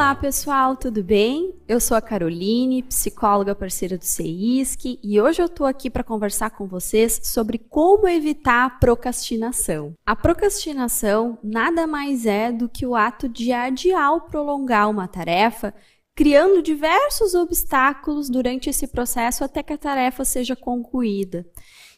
Olá, pessoal, tudo bem? Eu sou a Caroline, psicóloga parceira do CEISC, e hoje eu estou aqui para conversar com vocês sobre como evitar a procrastinação. A procrastinação nada mais é do que o ato de adiar ou prolongar uma tarefa, criando diversos obstáculos durante esse processo até que a tarefa seja concluída.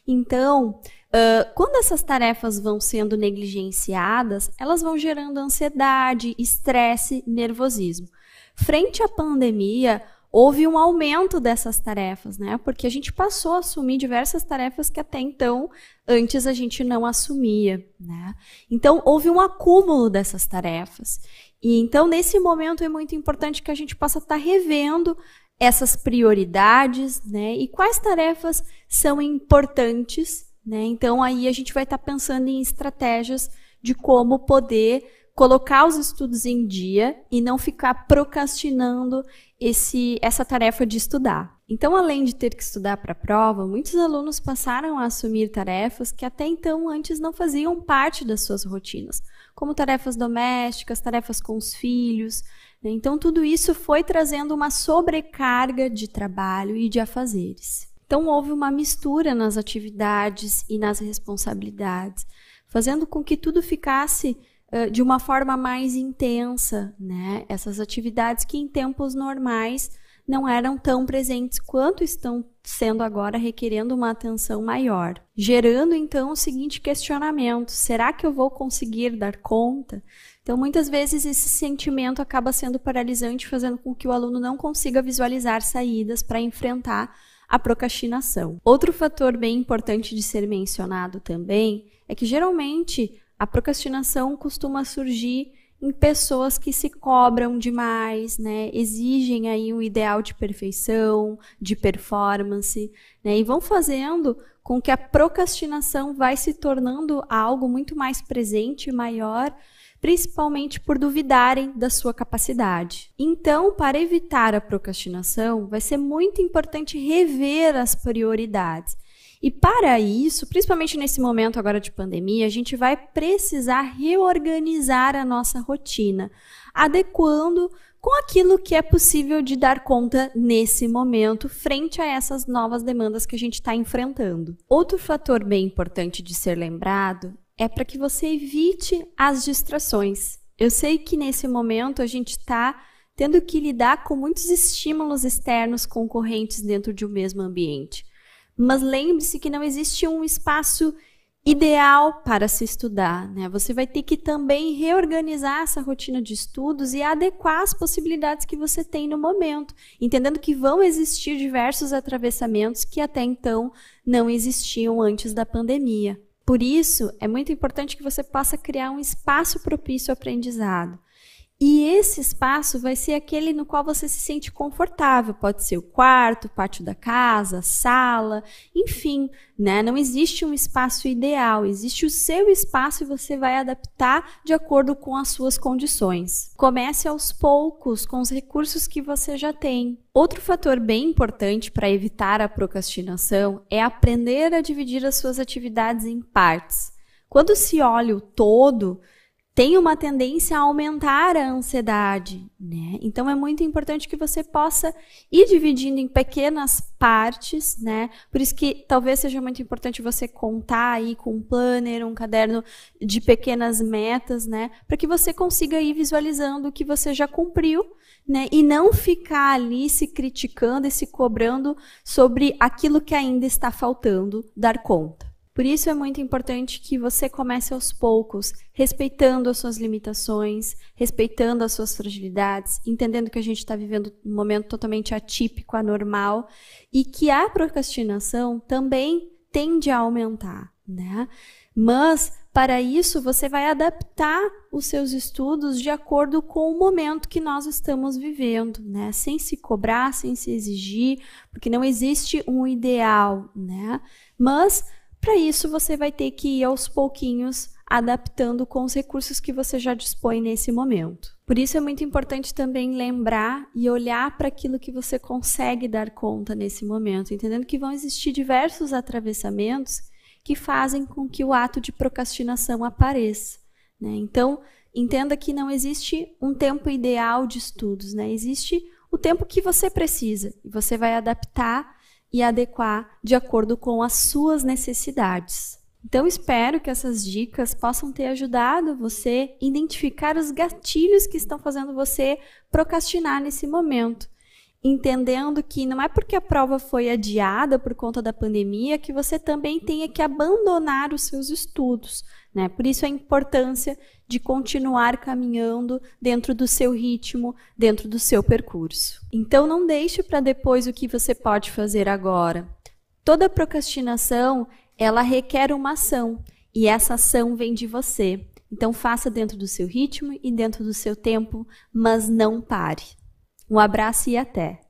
Então, Uh, quando essas tarefas vão sendo negligenciadas, elas vão gerando ansiedade, estresse, nervosismo. Frente à pandemia, houve um aumento dessas tarefas, né? Porque a gente passou a assumir diversas tarefas que até então, antes a gente não assumia, né? Então, houve um acúmulo dessas tarefas. E então, nesse momento, é muito importante que a gente possa estar revendo essas prioridades, né? E quais tarefas são importantes né? Então, aí a gente vai estar tá pensando em estratégias de como poder colocar os estudos em dia e não ficar procrastinando esse, essa tarefa de estudar. Então, além de ter que estudar para a prova, muitos alunos passaram a assumir tarefas que até então antes não faziam parte das suas rotinas, como tarefas domésticas, tarefas com os filhos. Né? Então, tudo isso foi trazendo uma sobrecarga de trabalho e de afazeres. Então, houve uma mistura nas atividades e nas responsabilidades, fazendo com que tudo ficasse uh, de uma forma mais intensa. Né? Essas atividades que em tempos normais não eram tão presentes quanto estão sendo agora, requerendo uma atenção maior. Gerando então o seguinte questionamento: será que eu vou conseguir dar conta? Então, muitas vezes esse sentimento acaba sendo paralisante, fazendo com que o aluno não consiga visualizar saídas para enfrentar a procrastinação. Outro fator bem importante de ser mencionado também é que geralmente a procrastinação costuma surgir em pessoas que se cobram demais, né? Exigem aí um ideal de perfeição, de performance, né? E vão fazendo com que a procrastinação vai se tornando algo muito mais presente e maior principalmente por duvidarem da sua capacidade. Então, para evitar a procrastinação, vai ser muito importante rever as prioridades. E para isso, principalmente nesse momento agora de pandemia, a gente vai precisar reorganizar a nossa rotina, adequando com aquilo que é possível de dar conta nesse momento, frente a essas novas demandas que a gente está enfrentando. Outro fator bem importante de ser lembrado é para que você evite as distrações. Eu sei que nesse momento a gente está tendo que lidar com muitos estímulos externos concorrentes dentro de um mesmo ambiente. Mas lembre-se que não existe um espaço ideal para se estudar. Né? Você vai ter que também reorganizar essa rotina de estudos e adequar as possibilidades que você tem no momento, entendendo que vão existir diversos atravessamentos que até então não existiam antes da pandemia. Por isso, é muito importante que você possa criar um espaço propício ao aprendizado. E esse espaço vai ser aquele no qual você se sente confortável. Pode ser o quarto, o pátio da casa, sala, enfim, né? Não existe um espaço ideal, existe o seu espaço e você vai adaptar de acordo com as suas condições. Comece aos poucos com os recursos que você já tem. Outro fator bem importante para evitar a procrastinação é aprender a dividir as suas atividades em partes. Quando se olha o todo, tem uma tendência a aumentar a ansiedade, né? Então é muito importante que você possa ir dividindo em pequenas partes, né? Por isso que talvez seja muito importante você contar aí com um planner, um caderno de pequenas metas, né? Para que você consiga ir visualizando o que você já cumpriu, né? E não ficar ali se criticando e se cobrando sobre aquilo que ainda está faltando dar conta. Por isso é muito importante que você comece aos poucos, respeitando as suas limitações, respeitando as suas fragilidades, entendendo que a gente está vivendo um momento totalmente atípico, anormal, e que a procrastinação também tende a aumentar, né? Mas para isso você vai adaptar os seus estudos de acordo com o momento que nós estamos vivendo, né? Sem se cobrar, sem se exigir, porque não existe um ideal, né? Mas para isso, você vai ter que ir aos pouquinhos adaptando com os recursos que você já dispõe nesse momento. Por isso é muito importante também lembrar e olhar para aquilo que você consegue dar conta nesse momento, entendendo que vão existir diversos atravessamentos que fazem com que o ato de procrastinação apareça. Né? Então, entenda que não existe um tempo ideal de estudos, né? Existe o tempo que você precisa e você vai adaptar e adequar de acordo com as suas necessidades. Então, espero que essas dicas possam ter ajudado você a identificar os gatilhos que estão fazendo você procrastinar nesse momento entendendo que não é porque a prova foi adiada por conta da pandemia que você também tenha que abandonar os seus estudos. Né? Por isso a importância de continuar caminhando dentro do seu ritmo, dentro do seu percurso. Então não deixe para depois o que você pode fazer agora. Toda procrastinação, ela requer uma ação, e essa ação vem de você. Então faça dentro do seu ritmo e dentro do seu tempo, mas não pare. Um abraço e até!